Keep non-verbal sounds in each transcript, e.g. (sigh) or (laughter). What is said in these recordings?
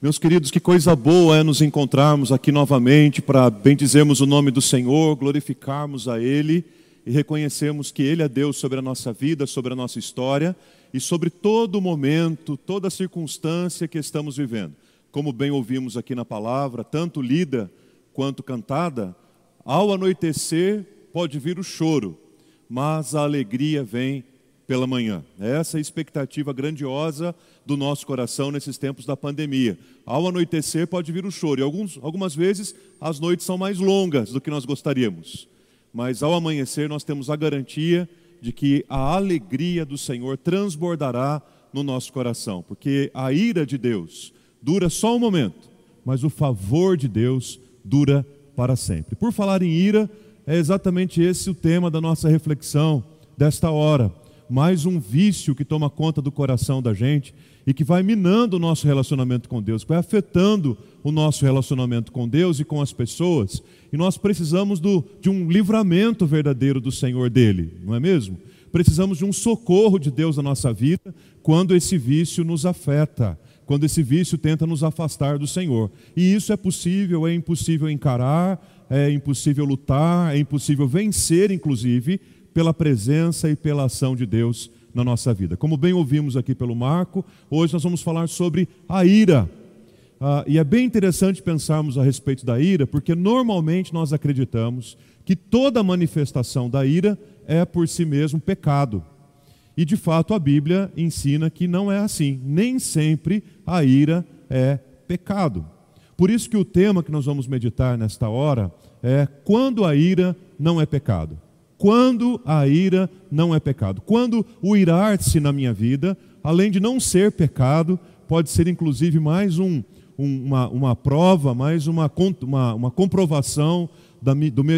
Meus queridos, que coisa boa é nos encontrarmos aqui novamente para bendizermos o nome do Senhor, glorificarmos a Ele e reconhecermos que Ele é Deus sobre a nossa vida, sobre a nossa história e sobre todo momento, toda circunstância que estamos vivendo. Como bem ouvimos aqui na palavra, tanto lida quanto cantada, ao anoitecer pode vir o choro, mas a alegria vem pela manhã. Essa é a expectativa grandiosa do nosso coração nesses tempos da pandemia. Ao anoitecer pode vir o choro, e alguns, algumas vezes as noites são mais longas do que nós gostaríamos. Mas ao amanhecer nós temos a garantia de que a alegria do Senhor transbordará no nosso coração, porque a ira de Deus dura só um momento, mas o favor de Deus dura para sempre. Por falar em ira, é exatamente esse o tema da nossa reflexão desta hora mais um vício que toma conta do coração da gente e que vai minando o nosso relacionamento com Deus, vai afetando o nosso relacionamento com Deus e com as pessoas. E nós precisamos do, de um livramento verdadeiro do Senhor dele, não é mesmo? Precisamos de um socorro de Deus na nossa vida quando esse vício nos afeta, quando esse vício tenta nos afastar do Senhor. E isso é possível, é impossível encarar, é impossível lutar, é impossível vencer, inclusive, pela presença e pela ação de Deus na nossa vida. Como bem ouvimos aqui pelo Marco, hoje nós vamos falar sobre a ira. Ah, e é bem interessante pensarmos a respeito da ira, porque normalmente nós acreditamos que toda manifestação da ira é por si mesmo pecado. E de fato a Bíblia ensina que não é assim. Nem sempre a ira é pecado. Por isso que o tema que nós vamos meditar nesta hora é quando a ira não é pecado quando a ira não é pecado. Quando o irar-se na minha vida, além de não ser pecado, pode ser inclusive mais um, um, uma, uma prova, mais uma, uma, uma comprovação da,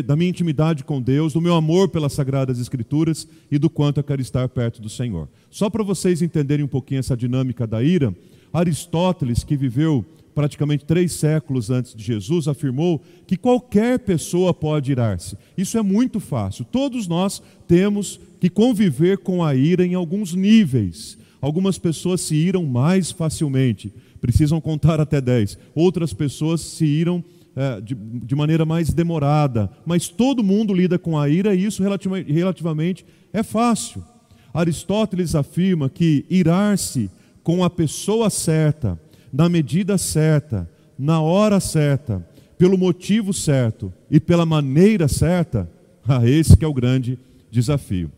da minha intimidade com Deus, do meu amor pelas Sagradas Escrituras e do quanto eu quero estar perto do Senhor. Só para vocês entenderem um pouquinho essa dinâmica da ira, Aristóteles, que viveu praticamente três séculos antes de Jesus, afirmou que qualquer pessoa pode irar-se. Isso é muito fácil. Todos nós temos que conviver com a ira em alguns níveis. Algumas pessoas se iram mais facilmente, precisam contar até dez. Outras pessoas se iram é, de, de, maneira mais demorada. Mas todo mundo lida com a ira e isso relativamente, relativamente é fácil. Aristóteles afirma que irar-se com a pessoa certa na medida certa, na hora certa, pelo motivo certo e pela maneira certa, a (laughs) esse que é o grande desafio.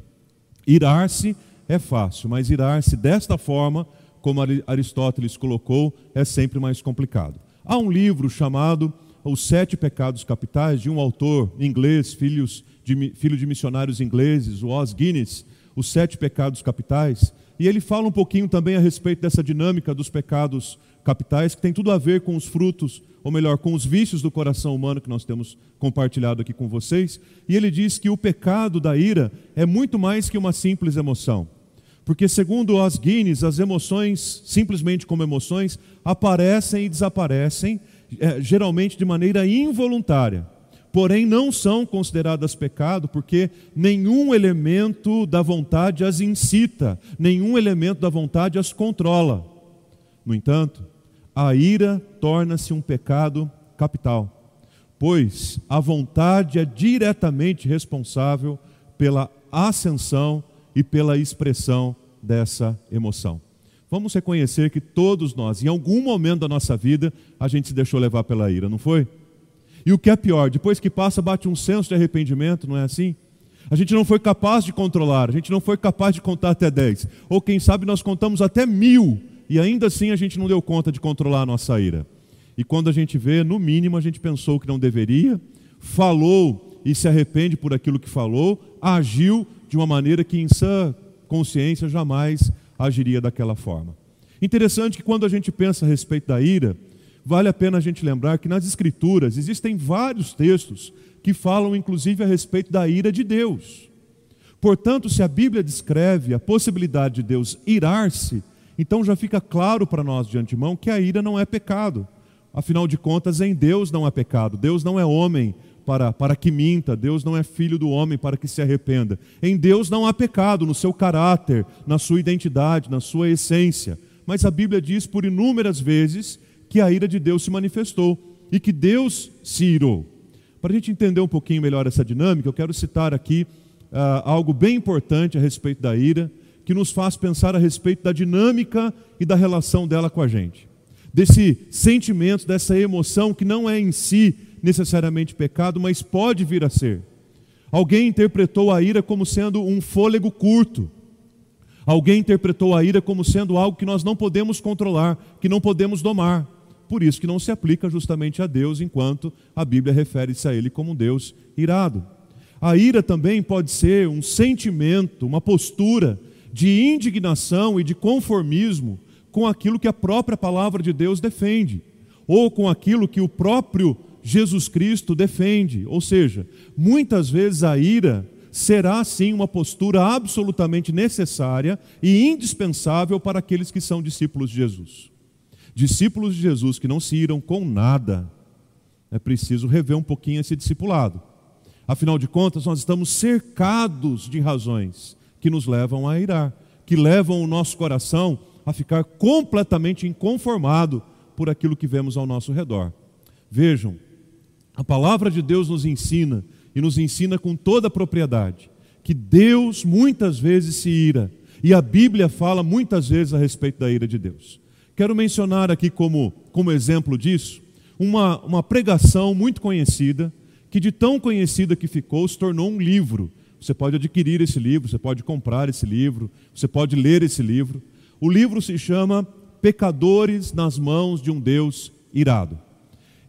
Irar-se é fácil, mas irar-se desta forma, como Aristóteles colocou, é sempre mais complicado. Há um livro chamado Os Sete Pecados Capitais, de um autor inglês, filhos de, filho de missionários ingleses, o Os Guinness, Os Sete Pecados Capitais, e ele fala um pouquinho também a respeito dessa dinâmica dos pecados capitais, que tem tudo a ver com os frutos, ou melhor, com os vícios do coração humano que nós temos compartilhado aqui com vocês. E ele diz que o pecado da ira é muito mais que uma simples emoção. Porque, segundo os Guinness, as emoções, simplesmente como emoções, aparecem e desaparecem, é, geralmente de maneira involuntária. Porém, não são consideradas pecado, porque nenhum elemento da vontade as incita, nenhum elemento da vontade as controla. No entanto, a ira torna-se um pecado capital, pois a vontade é diretamente responsável pela ascensão e pela expressão dessa emoção. Vamos reconhecer que todos nós, em algum momento da nossa vida, a gente se deixou levar pela ira, não foi? E o que é pior, depois que passa, bate um senso de arrependimento, não é assim? A gente não foi capaz de controlar, a gente não foi capaz de contar até dez. Ou quem sabe nós contamos até mil e ainda assim a gente não deu conta de controlar a nossa ira. E quando a gente vê, no mínimo a gente pensou que não deveria, falou e se arrepende por aquilo que falou, agiu de uma maneira que em sã consciência jamais agiria daquela forma. Interessante que quando a gente pensa a respeito da ira, vale a pena a gente lembrar que nas Escrituras existem vários textos que falam inclusive a respeito da ira de Deus. Portanto, se a Bíblia descreve a possibilidade de Deus irar-se, então já fica claro para nós de antemão que a ira não é pecado. Afinal de contas, em Deus não há pecado. Deus não é homem para, para que minta, Deus não é filho do homem para que se arrependa. Em Deus não há pecado no seu caráter, na sua identidade, na sua essência. Mas a Bíblia diz por inúmeras vezes que a ira de Deus se manifestou e que Deus se irou. Para a gente entender um pouquinho melhor essa dinâmica, eu quero citar aqui uh, algo bem importante a respeito da ira, que nos faz pensar a respeito da dinâmica e da relação dela com a gente. Desse sentimento, dessa emoção que não é em si necessariamente pecado, mas pode vir a ser. Alguém interpretou a ira como sendo um fôlego curto. Alguém interpretou a ira como sendo algo que nós não podemos controlar, que não podemos domar. Por isso que não se aplica justamente a Deus, enquanto a Bíblia refere-se a Ele como um Deus irado. A ira também pode ser um sentimento, uma postura de indignação e de conformismo com aquilo que a própria palavra de Deus defende, ou com aquilo que o próprio Jesus Cristo defende. Ou seja, muitas vezes a ira será sim uma postura absolutamente necessária e indispensável para aqueles que são discípulos de Jesus. Discípulos de Jesus que não se iram com nada, é preciso rever um pouquinho esse discipulado. Afinal de contas, nós estamos cercados de razões que nos levam a irar, que levam o nosso coração a ficar completamente inconformado por aquilo que vemos ao nosso redor. Vejam, a palavra de Deus nos ensina, e nos ensina com toda a propriedade, que Deus muitas vezes se ira, e a Bíblia fala muitas vezes a respeito da ira de Deus. Quero mencionar aqui como, como exemplo disso, uma, uma pregação muito conhecida, que de tão conhecida que ficou, se tornou um livro. Você pode adquirir esse livro, você pode comprar esse livro, você pode ler esse livro. O livro se chama Pecadores nas Mãos de um Deus Irado.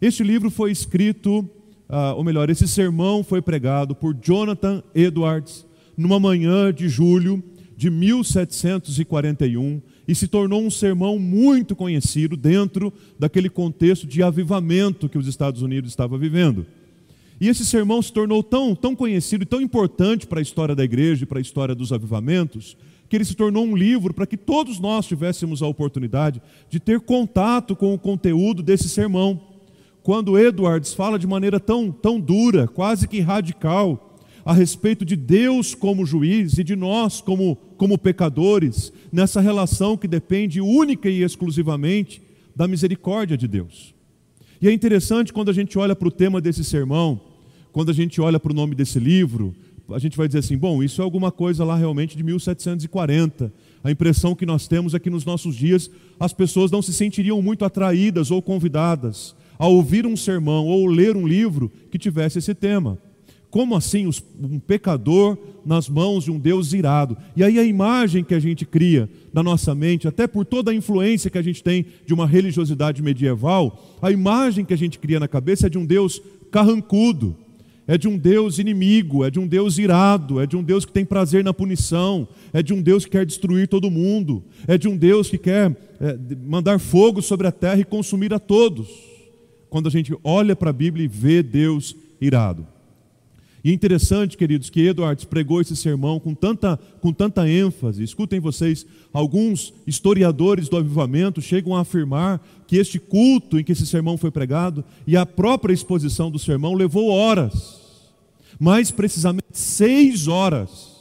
Este livro foi escrito, uh, ou melhor, esse sermão foi pregado por Jonathan Edwards numa manhã de julho de 1741 e se tornou um sermão muito conhecido dentro daquele contexto de avivamento que os Estados Unidos estavam vivendo. E esse sermão se tornou tão, tão conhecido e tão importante para a história da igreja e para a história dos avivamentos, que ele se tornou um livro para que todos nós tivéssemos a oportunidade de ter contato com o conteúdo desse sermão quando Edwards fala de maneira tão, tão dura, quase que radical, a respeito de Deus como juiz e de nós como, como pecadores, nessa relação que depende única e exclusivamente da misericórdia de Deus. E é interessante quando a gente olha para o tema desse sermão, quando a gente olha para o nome desse livro, a gente vai dizer assim: bom, isso é alguma coisa lá realmente de 1740. A impressão que nós temos é que nos nossos dias as pessoas não se sentiriam muito atraídas ou convidadas a ouvir um sermão ou ler um livro que tivesse esse tema. Como assim um pecador nas mãos de um Deus irado? E aí a imagem que a gente cria na nossa mente, até por toda a influência que a gente tem de uma religiosidade medieval, a imagem que a gente cria na cabeça é de um Deus carrancudo, é de um Deus inimigo, é de um Deus irado, é de um Deus que tem prazer na punição, é de um Deus que quer destruir todo mundo, é de um Deus que quer é, mandar fogo sobre a terra e consumir a todos quando a gente olha para a Bíblia e vê Deus irado. E é interessante, queridos, que Edwards pregou esse sermão com tanta, com tanta ênfase. Escutem vocês, alguns historiadores do avivamento chegam a afirmar que este culto em que esse sermão foi pregado e a própria exposição do sermão levou horas, mais precisamente seis horas.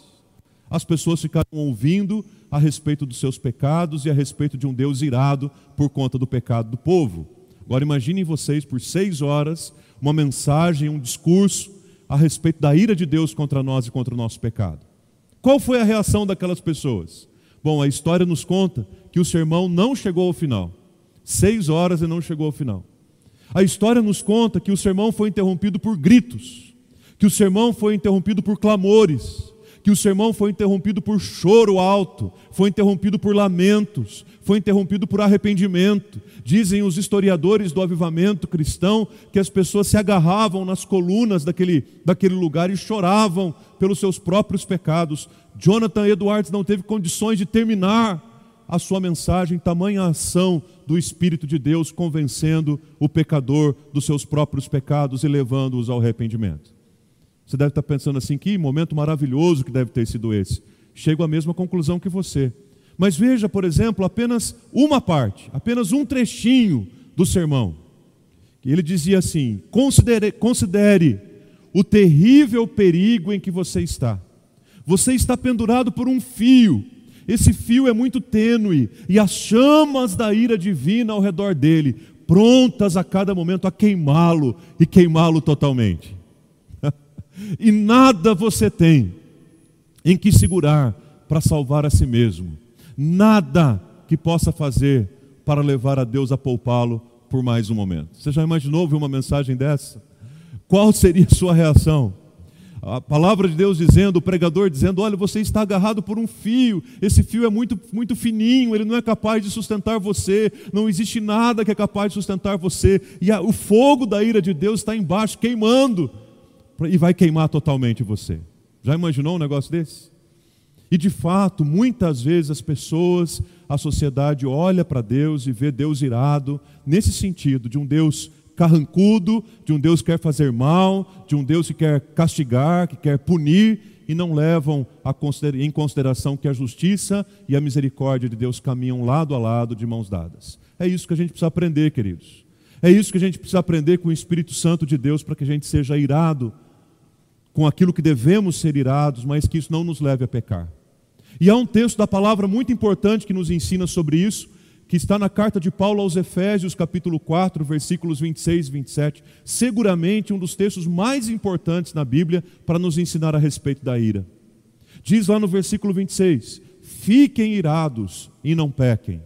As pessoas ficaram ouvindo a respeito dos seus pecados e a respeito de um Deus irado por conta do pecado do povo. Agora imaginem vocês por seis horas uma mensagem, um discurso a respeito da ira de Deus contra nós e contra o nosso pecado. Qual foi a reação daquelas pessoas? Bom, a história nos conta que o sermão não chegou ao final. Seis horas e não chegou ao final. A história nos conta que o sermão foi interrompido por gritos, que o sermão foi interrompido por clamores, que o sermão foi interrompido por choro alto, foi interrompido por lamentos, foi interrompido por arrependimento. Dizem os historiadores do avivamento cristão que as pessoas se agarravam nas colunas daquele, daquele lugar e choravam pelos seus próprios pecados. Jonathan Edwards não teve condições de terminar a sua mensagem, tamanha ação do Espírito de Deus convencendo o pecador dos seus próprios pecados e levando-os ao arrependimento. Você deve estar pensando assim: que momento maravilhoso que deve ter sido esse. Chego à mesma conclusão que você. Mas veja, por exemplo, apenas uma parte, apenas um trechinho do sermão. Ele dizia assim: considere, considere o terrível perigo em que você está. Você está pendurado por um fio. Esse fio é muito tênue e as chamas da ira divina ao redor dele prontas a cada momento a queimá-lo e queimá-lo totalmente. E nada você tem em que segurar para salvar a si mesmo, nada que possa fazer para levar a Deus a poupá-lo por mais um momento. Você já imaginou ouvir uma mensagem dessa? Qual seria a sua reação? A palavra de Deus dizendo, o pregador dizendo: Olha, você está agarrado por um fio, esse fio é muito, muito fininho, ele não é capaz de sustentar você, não existe nada que é capaz de sustentar você, e a, o fogo da ira de Deus está embaixo, queimando, e vai queimar totalmente você. Já imaginou um negócio desse? E de fato, muitas vezes as pessoas, a sociedade olha para Deus e vê Deus irado, nesse sentido, de um Deus carrancudo, de um Deus que quer fazer mal, de um Deus que quer castigar, que quer punir, e não levam em consideração que a justiça e a misericórdia de Deus caminham lado a lado, de mãos dadas. É isso que a gente precisa aprender, queridos. É isso que a gente precisa aprender com o Espírito Santo de Deus para que a gente seja irado com aquilo que devemos ser irados, mas que isso não nos leve a pecar. E há um texto da palavra muito importante que nos ensina sobre isso, que está na carta de Paulo aos Efésios, capítulo 4, versículos 26 e 27. Seguramente um dos textos mais importantes na Bíblia para nos ensinar a respeito da ira. Diz lá no versículo 26: Fiquem irados e não pequem.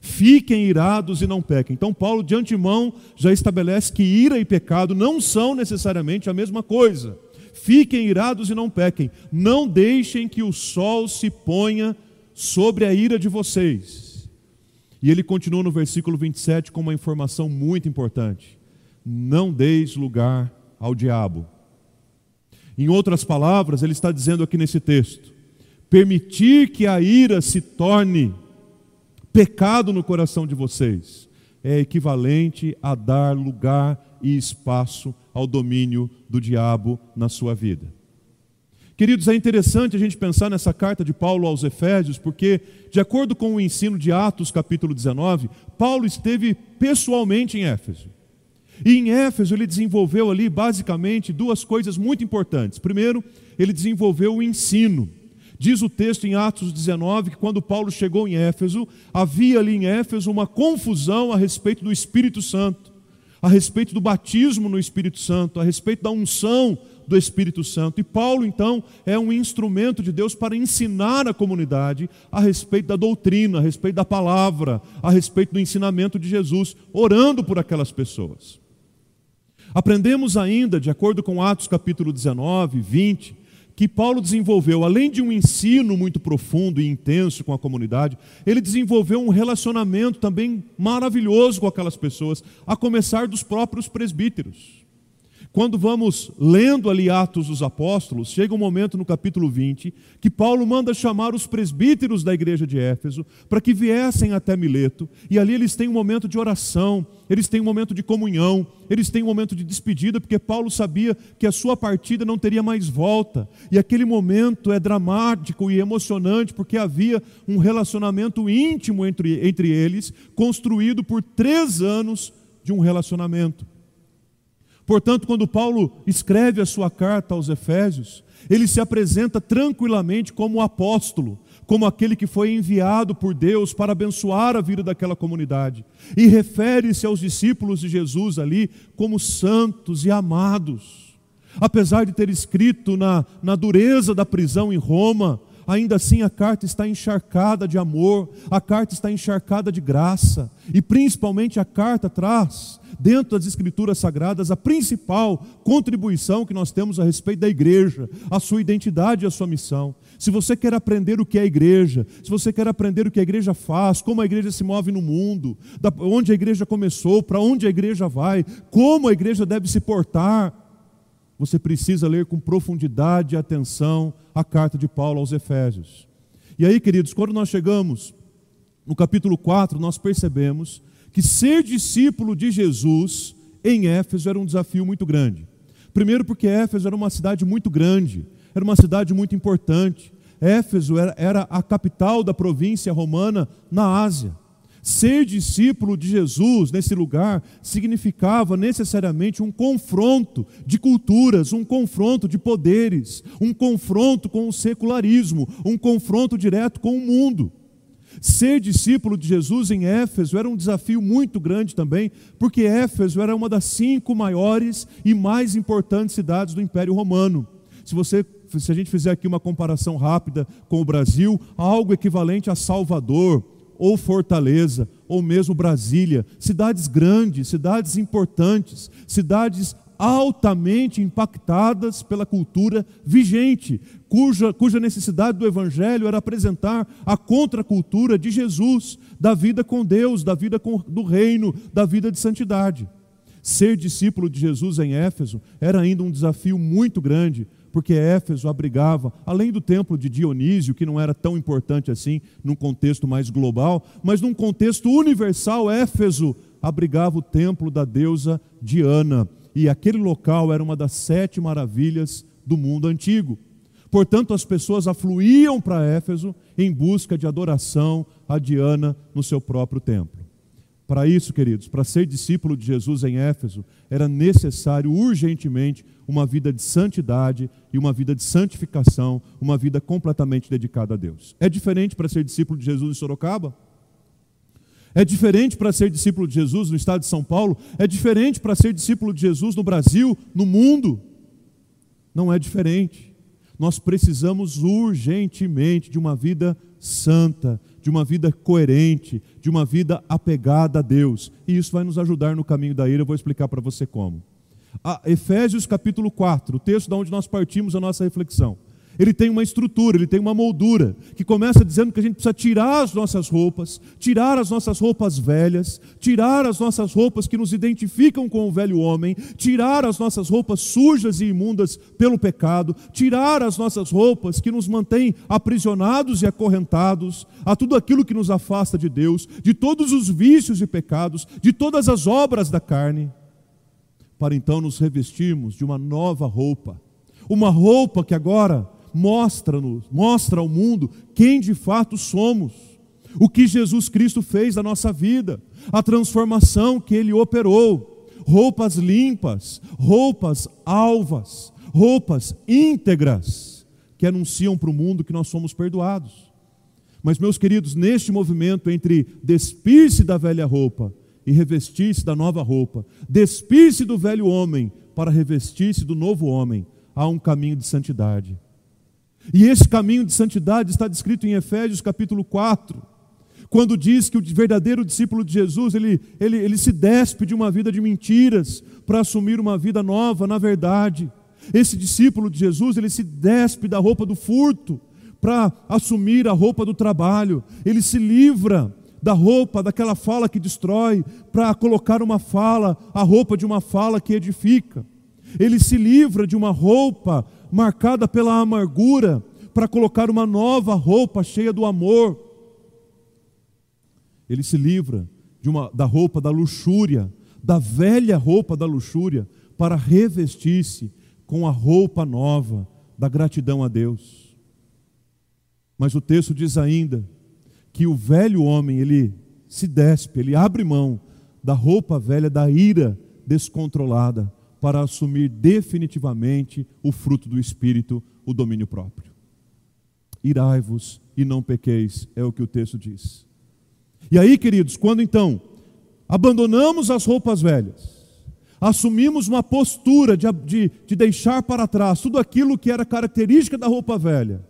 Fiquem irados e não pequem. Então, Paulo, de antemão, já estabelece que ira e pecado não são necessariamente a mesma coisa. Fiquem irados e não pequem. Não deixem que o sol se ponha sobre a ira de vocês. E ele continua no versículo 27 com uma informação muito importante: Não deis lugar ao diabo. Em outras palavras, ele está dizendo aqui nesse texto: permitir que a ira se torne pecado no coração de vocês é equivalente a dar lugar e espaço ao domínio do diabo na sua vida. Queridos, é interessante a gente pensar nessa carta de Paulo aos Efésios, porque, de acordo com o ensino de Atos, capítulo 19, Paulo esteve pessoalmente em Éfeso. E em Éfeso ele desenvolveu ali basicamente duas coisas muito importantes. Primeiro, ele desenvolveu o ensino. Diz o texto em Atos 19 que quando Paulo chegou em Éfeso, havia ali em Éfeso uma confusão a respeito do Espírito Santo a respeito do batismo no Espírito Santo, a respeito da unção do Espírito Santo. E Paulo, então, é um instrumento de Deus para ensinar a comunidade a respeito da doutrina, a respeito da palavra, a respeito do ensinamento de Jesus, orando por aquelas pessoas. Aprendemos ainda, de acordo com Atos capítulo 19, 20, que Paulo desenvolveu, além de um ensino muito profundo e intenso com a comunidade, ele desenvolveu um relacionamento também maravilhoso com aquelas pessoas, a começar dos próprios presbíteros. Quando vamos lendo ali Atos dos Apóstolos, chega um momento no capítulo 20 que Paulo manda chamar os presbíteros da igreja de Éfeso para que viessem até Mileto, e ali eles têm um momento de oração, eles têm um momento de comunhão, eles têm um momento de despedida, porque Paulo sabia que a sua partida não teria mais volta, e aquele momento é dramático e emocionante, porque havia um relacionamento íntimo entre, entre eles, construído por três anos de um relacionamento. Portanto, quando Paulo escreve a sua carta aos Efésios, ele se apresenta tranquilamente como apóstolo, como aquele que foi enviado por Deus para abençoar a vida daquela comunidade. E refere-se aos discípulos de Jesus ali como santos e amados. Apesar de ter escrito na, na dureza da prisão em Roma, ainda assim a carta está encharcada de amor, a carta está encharcada de graça, e principalmente a carta traz, dentro das Escrituras Sagradas, a principal contribuição que nós temos a respeito da igreja, a sua identidade e a sua missão. Se você quer aprender o que é a igreja, se você quer aprender o que a igreja faz, como a igreja se move no mundo, onde a igreja começou, para onde a igreja vai, como a igreja deve se portar, você precisa ler com profundidade e atenção a carta de Paulo aos Efésios. E aí, queridos, quando nós chegamos no capítulo 4, nós percebemos que ser discípulo de Jesus em Éfeso era um desafio muito grande. Primeiro, porque Éfeso era uma cidade muito grande, era uma cidade muito importante. Éfeso era, era a capital da província romana na Ásia. Ser discípulo de Jesus nesse lugar significava necessariamente um confronto de culturas, um confronto de poderes, um confronto com o secularismo, um confronto direto com o mundo. Ser discípulo de Jesus em Éfeso era um desafio muito grande também, porque Éfeso era uma das cinco maiores e mais importantes cidades do Império Romano. Se você se a gente fizer aqui uma comparação rápida com o Brasil, algo equivalente a Salvador, ou Fortaleza, ou mesmo Brasília, cidades grandes, cidades importantes, cidades altamente impactadas pela cultura vigente, cuja, cuja necessidade do Evangelho era apresentar a contracultura de Jesus, da vida com Deus, da vida com, do reino, da vida de santidade. Ser discípulo de Jesus em Éfeso era ainda um desafio muito grande, porque Éfeso abrigava, além do templo de Dionísio, que não era tão importante assim num contexto mais global, mas num contexto universal, Éfeso abrigava o templo da deusa Diana, e aquele local era uma das sete maravilhas do mundo antigo. Portanto, as pessoas afluíam para Éfeso em busca de adoração a Diana no seu próprio templo. Para isso, queridos, para ser discípulo de Jesus em Éfeso, era necessário urgentemente uma vida de santidade e uma vida de santificação, uma vida completamente dedicada a Deus. É diferente para ser discípulo de Jesus em Sorocaba? É diferente para ser discípulo de Jesus no estado de São Paulo? É diferente para ser discípulo de Jesus no Brasil, no mundo? Não é diferente. Nós precisamos urgentemente de uma vida santa, de uma vida coerente, de uma vida apegada a Deus. E isso vai nos ajudar no caminho da ira, eu vou explicar para você como. A Efésios capítulo 4, o texto da onde nós partimos a nossa reflexão ele tem uma estrutura, ele tem uma moldura, que começa dizendo que a gente precisa tirar as nossas roupas, tirar as nossas roupas velhas, tirar as nossas roupas que nos identificam com o velho homem, tirar as nossas roupas sujas e imundas pelo pecado, tirar as nossas roupas que nos mantêm aprisionados e acorrentados a tudo aquilo que nos afasta de Deus, de todos os vícios e pecados, de todas as obras da carne, para então nos revestirmos de uma nova roupa. Uma roupa que agora mostra-nos, mostra ao mundo quem de fato somos, o que Jesus Cristo fez na nossa vida, a transformação que ele operou, roupas limpas, roupas alvas, roupas íntegras, que anunciam para o mundo que nós somos perdoados. Mas, meus queridos, neste movimento entre despir-se da velha roupa e revestir-se da nova roupa, despir-se do velho homem para revestir-se do novo homem, há um caminho de santidade. E esse caminho de santidade está descrito em Efésios capítulo 4, quando diz que o verdadeiro discípulo de Jesus, ele, ele, ele se despe de uma vida de mentiras para assumir uma vida nova na verdade. Esse discípulo de Jesus, ele se despe da roupa do furto para assumir a roupa do trabalho. Ele se livra da roupa, daquela fala que destrói, para colocar uma fala, a roupa de uma fala que edifica. Ele se livra de uma roupa marcada pela amargura, para colocar uma nova roupa cheia do amor. Ele se livra de uma, da roupa da luxúria, da velha roupa da luxúria, para revestir-se com a roupa nova da gratidão a Deus. Mas o texto diz ainda que o velho homem, ele se despe, ele abre mão da roupa velha da ira descontrolada para assumir definitivamente o fruto do Espírito, o domínio próprio. Irai-vos e não pequeis, é o que o texto diz. E aí, queridos, quando então abandonamos as roupas velhas, assumimos uma postura de, de, de deixar para trás tudo aquilo que era característica da roupa velha,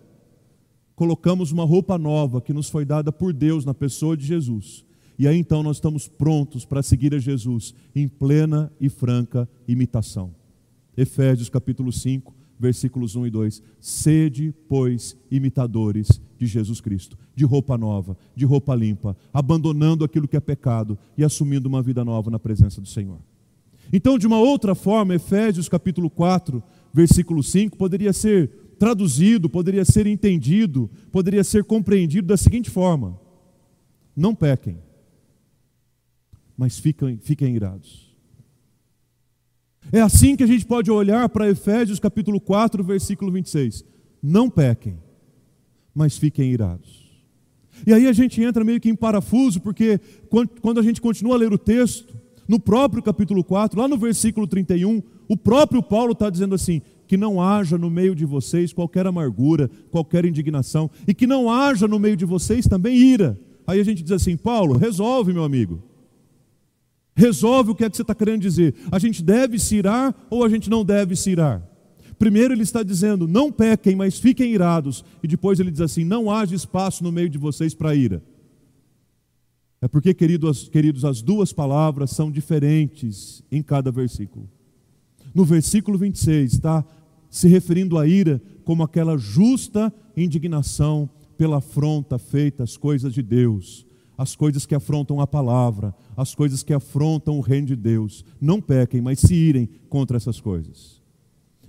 colocamos uma roupa nova que nos foi dada por Deus na pessoa de Jesus e aí então nós estamos prontos para seguir a Jesus em plena e franca imitação. Efésios capítulo 5, versículos 1 e 2. Sede, pois, imitadores de Jesus Cristo, de roupa nova, de roupa limpa, abandonando aquilo que é pecado e assumindo uma vida nova na presença do Senhor. Então, de uma outra forma, Efésios capítulo 4, versículo 5, poderia ser traduzido, poderia ser entendido, poderia ser compreendido da seguinte forma: Não pequem mas fiquem, fiquem irados. É assim que a gente pode olhar para Efésios capítulo 4, versículo 26. Não pequem, mas fiquem irados. E aí a gente entra meio que em parafuso, porque quando a gente continua a ler o texto, no próprio capítulo 4, lá no versículo 31, o próprio Paulo está dizendo assim: que não haja no meio de vocês qualquer amargura, qualquer indignação, e que não haja no meio de vocês também ira, Aí a gente diz assim: Paulo, resolve, meu amigo. Resolve o que é que você está querendo dizer. A gente deve se irar ou a gente não deve se irar? Primeiro ele está dizendo: não pequem, mas fiquem irados. E depois ele diz assim: não haja espaço no meio de vocês para ira. É porque, queridos, queridos, as duas palavras são diferentes em cada versículo. No versículo 26 está se referindo à ira como aquela justa indignação pela afronta feita às coisas de Deus, as coisas que afrontam a palavra, as coisas que afrontam o reino de Deus. Não pequem, mas se irem contra essas coisas.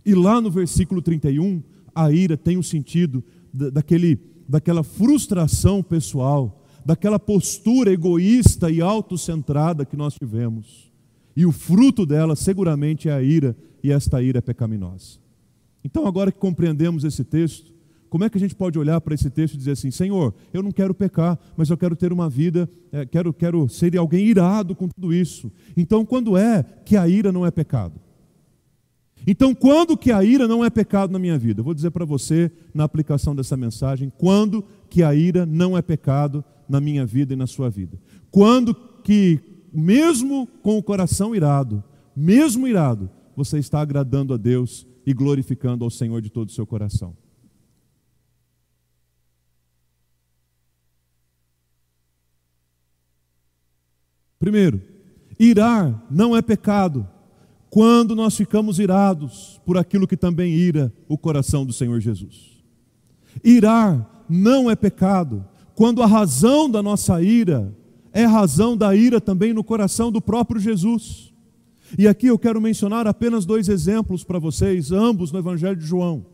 E lá no versículo 31, a ira tem o um sentido daquele, daquela frustração pessoal, daquela postura egoísta e autocentrada que nós tivemos. E o fruto dela seguramente é a ira, e esta ira é pecaminosa. Então, agora que compreendemos esse texto, como é que a gente pode olhar para esse texto e dizer assim: Senhor, eu não quero pecar, mas eu quero ter uma vida, é, quero, quero ser alguém irado com tudo isso. Então, quando é que a ira não é pecado? Então, quando que a ira não é pecado na minha vida? Eu vou dizer para você, na aplicação dessa mensagem, quando que a ira não é pecado na minha vida e na sua vida. Quando que, mesmo com o coração irado, mesmo irado, você está agradando a Deus e glorificando ao Senhor de todo o seu coração. Primeiro, irar não é pecado quando nós ficamos irados por aquilo que também ira o coração do Senhor Jesus. Irar não é pecado quando a razão da nossa ira é razão da ira também no coração do próprio Jesus. E aqui eu quero mencionar apenas dois exemplos para vocês, ambos no Evangelho de João.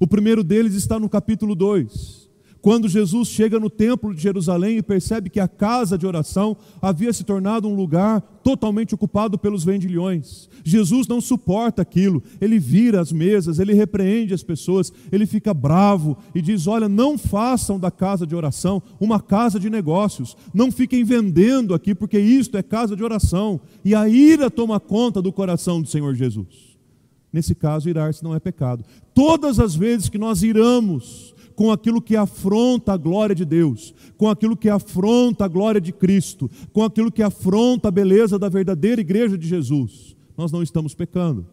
O primeiro deles está no capítulo 2. Quando Jesus chega no templo de Jerusalém e percebe que a casa de oração havia se tornado um lugar totalmente ocupado pelos vendilhões, Jesus não suporta aquilo, ele vira as mesas, ele repreende as pessoas, ele fica bravo e diz: Olha, não façam da casa de oração uma casa de negócios, não fiquem vendendo aqui, porque isto é casa de oração. E a ira toma conta do coração do Senhor Jesus. Nesse caso, irar-se não é pecado. Todas as vezes que nós iramos, com aquilo que afronta a glória de Deus, com aquilo que afronta a glória de Cristo, com aquilo que afronta a beleza da verdadeira igreja de Jesus, nós não estamos pecando.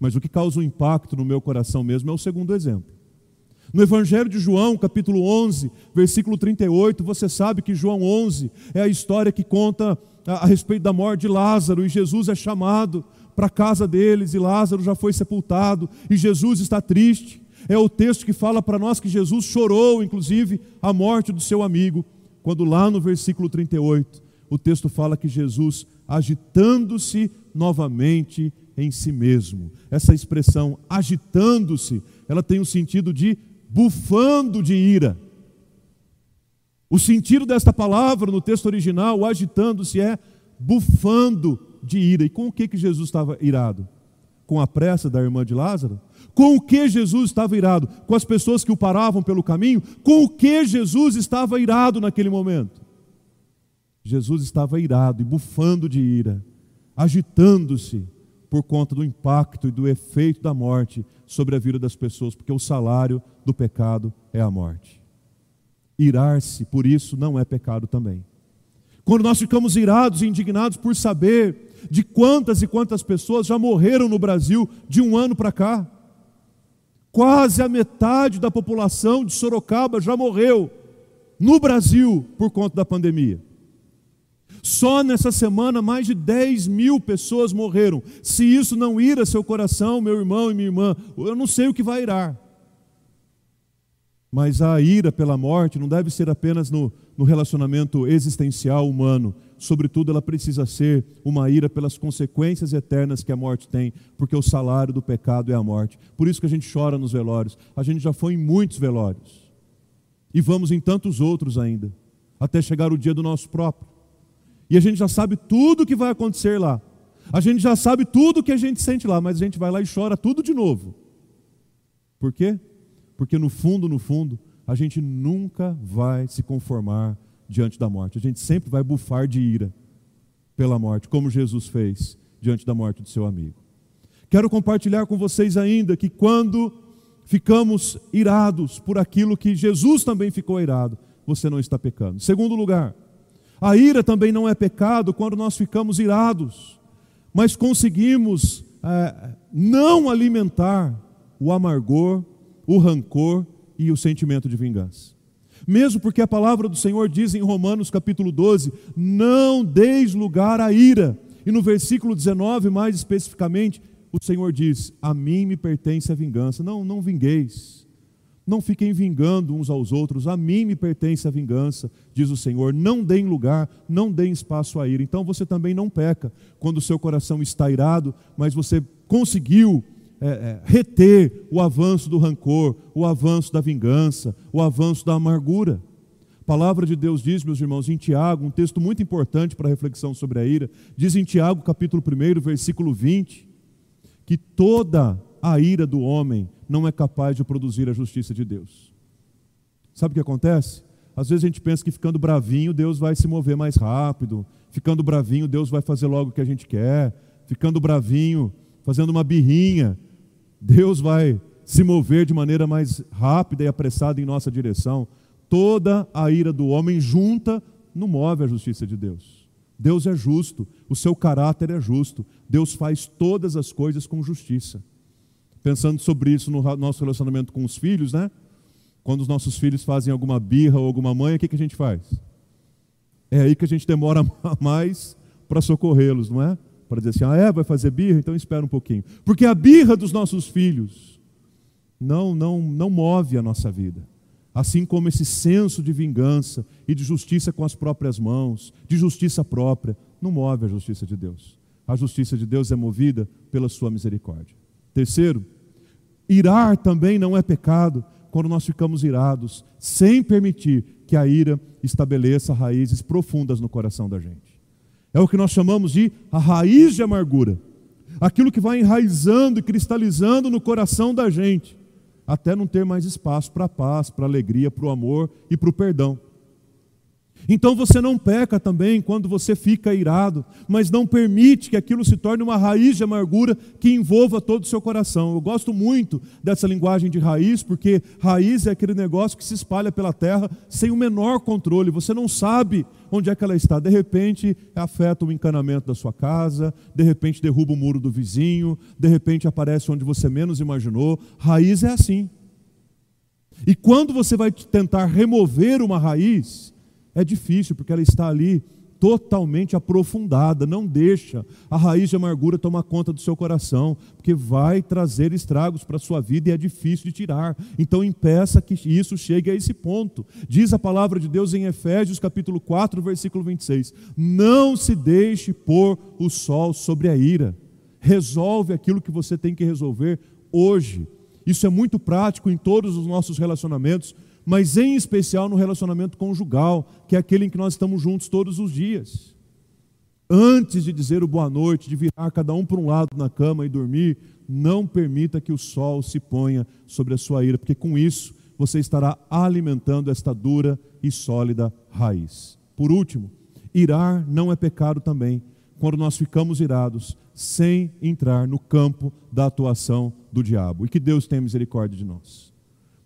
Mas o que causa um impacto no meu coração mesmo é o segundo exemplo. No Evangelho de João, capítulo 11, versículo 38, você sabe que João 11 é a história que conta a, a respeito da morte de Lázaro, e Jesus é chamado para a casa deles, e Lázaro já foi sepultado, e Jesus está triste. É o texto que fala para nós que Jesus chorou, inclusive, a morte do seu amigo, quando lá no versículo 38, o texto fala que Jesus, agitando-se novamente em si mesmo. Essa expressão, agitando-se, ela tem o sentido de bufando de ira. O sentido desta palavra no texto original, agitando-se, é bufando de ira. E com o que, que Jesus estava irado? Com a pressa da irmã de Lázaro? Com o que Jesus estava irado? Com as pessoas que o paravam pelo caminho? Com o que Jesus estava irado naquele momento? Jesus estava irado e bufando de ira, agitando-se por conta do impacto e do efeito da morte sobre a vida das pessoas, porque o salário do pecado é a morte. Irar-se, por isso, não é pecado também. Quando nós ficamos irados e indignados por saber de quantas e quantas pessoas já morreram no Brasil de um ano para cá, Quase a metade da população de Sorocaba já morreu no Brasil por conta da pandemia. Só nessa semana, mais de 10 mil pessoas morreram. Se isso não ira seu coração, meu irmão e minha irmã, eu não sei o que vai irar. Mas a ira pela morte não deve ser apenas no, no relacionamento existencial humano, sobretudo, ela precisa ser uma ira pelas consequências eternas que a morte tem, porque o salário do pecado é a morte. Por isso que a gente chora nos velórios. A gente já foi em muitos velórios. E vamos em tantos outros ainda, até chegar o dia do nosso próprio. E a gente já sabe tudo o que vai acontecer lá. A gente já sabe tudo o que a gente sente lá, mas a gente vai lá e chora tudo de novo. Por quê? Porque no fundo, no fundo, a gente nunca vai se conformar diante da morte. A gente sempre vai bufar de ira pela morte, como Jesus fez diante da morte do seu amigo. Quero compartilhar com vocês ainda que quando ficamos irados por aquilo que Jesus também ficou irado, você não está pecando. Segundo lugar, a ira também não é pecado quando nós ficamos irados, mas conseguimos é, não alimentar o amargor, o rancor e o sentimento de vingança. Mesmo porque a palavra do Senhor diz em Romanos capítulo 12: não deis lugar à ira. E no versículo 19, mais especificamente, o Senhor diz: A mim me pertence a vingança. Não, não vingueis. Não fiquem vingando uns aos outros. A mim me pertence a vingança, diz o Senhor. Não deem lugar, não deem espaço à ira. Então você também não peca quando o seu coração está irado, mas você conseguiu é, é, reter o avanço do rancor, o avanço da vingança, o avanço da amargura. A palavra de Deus diz, meus irmãos, em Tiago, um texto muito importante para a reflexão sobre a ira, diz em Tiago, capítulo 1, versículo 20, que toda a ira do homem não é capaz de produzir a justiça de Deus. Sabe o que acontece? Às vezes a gente pensa que ficando bravinho Deus vai se mover mais rápido, ficando bravinho Deus vai fazer logo o que a gente quer, ficando bravinho, fazendo uma birrinha, Deus vai se mover de maneira mais rápida e apressada em nossa direção. Toda a ira do homem junta não move a justiça de Deus. Deus é justo, o seu caráter é justo. Deus faz todas as coisas com justiça pensando sobre isso no nosso relacionamento com os filhos, né? Quando os nossos filhos fazem alguma birra ou alguma manha, o que, que a gente faz? É aí que a gente demora (laughs) mais para socorrê-los, não é? Para dizer assim, ah, é, vai fazer birra? Então espera um pouquinho. Porque a birra dos nossos filhos não, não, não move a nossa vida. Assim como esse senso de vingança e de justiça com as próprias mãos, de justiça própria, não move a justiça de Deus. A justiça de Deus é movida pela sua misericórdia. Terceiro, irar também não é pecado quando nós ficamos irados, sem permitir que a ira estabeleça raízes profundas no coração da gente. É o que nós chamamos de a raiz de amargura. Aquilo que vai enraizando e cristalizando no coração da gente, até não ter mais espaço para a paz, para a alegria, para o amor e para o perdão. Então você não peca também quando você fica irado, mas não permite que aquilo se torne uma raiz de amargura que envolva todo o seu coração. Eu gosto muito dessa linguagem de raiz, porque raiz é aquele negócio que se espalha pela terra sem o menor controle. Você não sabe onde é que ela está. De repente afeta o encanamento da sua casa, de repente derruba o muro do vizinho, de repente aparece onde você menos imaginou. Raiz é assim. E quando você vai tentar remover uma raiz, é difícil, porque ela está ali totalmente aprofundada. Não deixa a raiz de amargura tomar conta do seu coração, porque vai trazer estragos para a sua vida e é difícil de tirar. Então impeça que isso chegue a esse ponto. Diz a palavra de Deus em Efésios capítulo 4, versículo 26: Não se deixe pôr o sol sobre a ira. Resolve aquilo que você tem que resolver hoje. Isso é muito prático em todos os nossos relacionamentos mas em especial no relacionamento conjugal, que é aquele em que nós estamos juntos todos os dias. Antes de dizer o boa noite, de virar cada um para um lado na cama e dormir, não permita que o sol se ponha sobre a sua ira, porque com isso você estará alimentando esta dura e sólida raiz. Por último, irar não é pecado também, quando nós ficamos irados sem entrar no campo da atuação do diabo. E que Deus tenha misericórdia de nós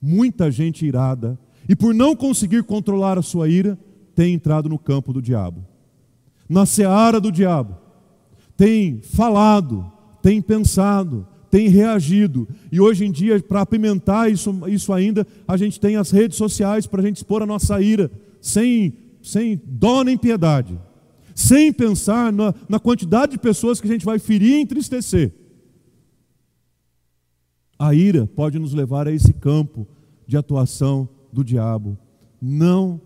muita gente irada, e por não conseguir controlar a sua ira, tem entrado no campo do diabo, na seara do diabo, tem falado, tem pensado, tem reagido. E hoje em dia, para apimentar isso, isso ainda, a gente tem as redes sociais para a gente expor a nossa ira, sem, sem dó nem piedade, sem pensar na, na quantidade de pessoas que a gente vai ferir e entristecer. A ira pode nos levar a esse campo de atuação do diabo. Não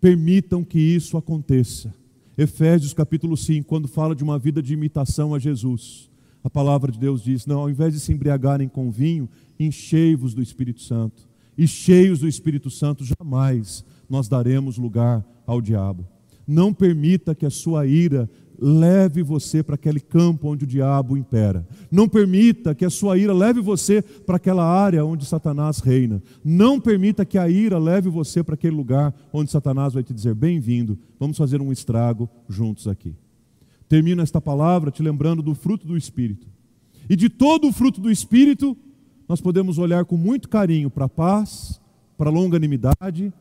permitam que isso aconteça. Efésios capítulo 5, quando fala de uma vida de imitação a Jesus, a palavra de Deus diz: Não, ao invés de se embriagarem com vinho, enchei-vos do Espírito Santo. E cheios do Espírito Santo, jamais nós daremos lugar ao diabo. Não permita que a sua ira leve você para aquele campo onde o diabo impera. Não permita que a sua ira leve você para aquela área onde Satanás reina. Não permita que a ira leve você para aquele lugar onde Satanás vai te dizer: bem-vindo, vamos fazer um estrago juntos aqui. Termino esta palavra te lembrando do fruto do Espírito. E de todo o fruto do Espírito, nós podemos olhar com muito carinho para a paz, para a longanimidade,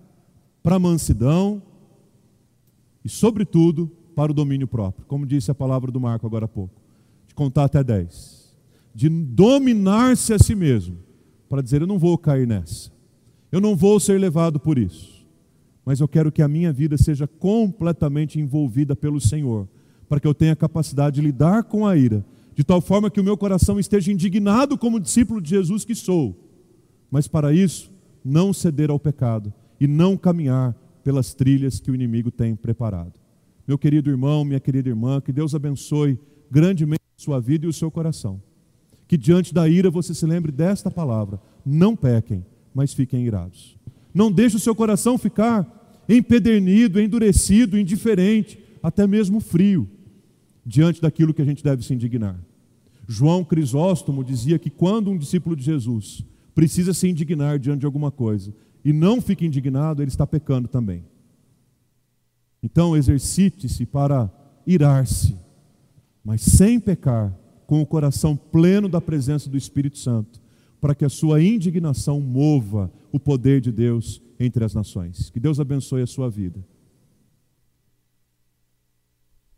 para a mansidão e, sobretudo, para o domínio próprio, como disse a palavra do Marco agora há pouco, de contar até 10, de dominar-se a si mesmo, para dizer: eu não vou cair nessa, eu não vou ser levado por isso, mas eu quero que a minha vida seja completamente envolvida pelo Senhor, para que eu tenha capacidade de lidar com a ira, de tal forma que o meu coração esteja indignado como discípulo de Jesus que sou, mas para isso, não ceder ao pecado e não caminhar pelas trilhas que o inimigo tem preparado. Meu querido irmão, minha querida irmã, que Deus abençoe grandemente a sua vida e o seu coração. Que diante da ira você se lembre desta palavra: não pequem, mas fiquem irados. Não deixe o seu coração ficar empedernido, endurecido, indiferente, até mesmo frio, diante daquilo que a gente deve se indignar. João Crisóstomo dizia que quando um discípulo de Jesus precisa se indignar diante de alguma coisa e não fica indignado, ele está pecando também. Então, exercite-se para irar-se, mas sem pecar, com o coração pleno da presença do Espírito Santo, para que a sua indignação mova o poder de Deus entre as nações. Que Deus abençoe a sua vida.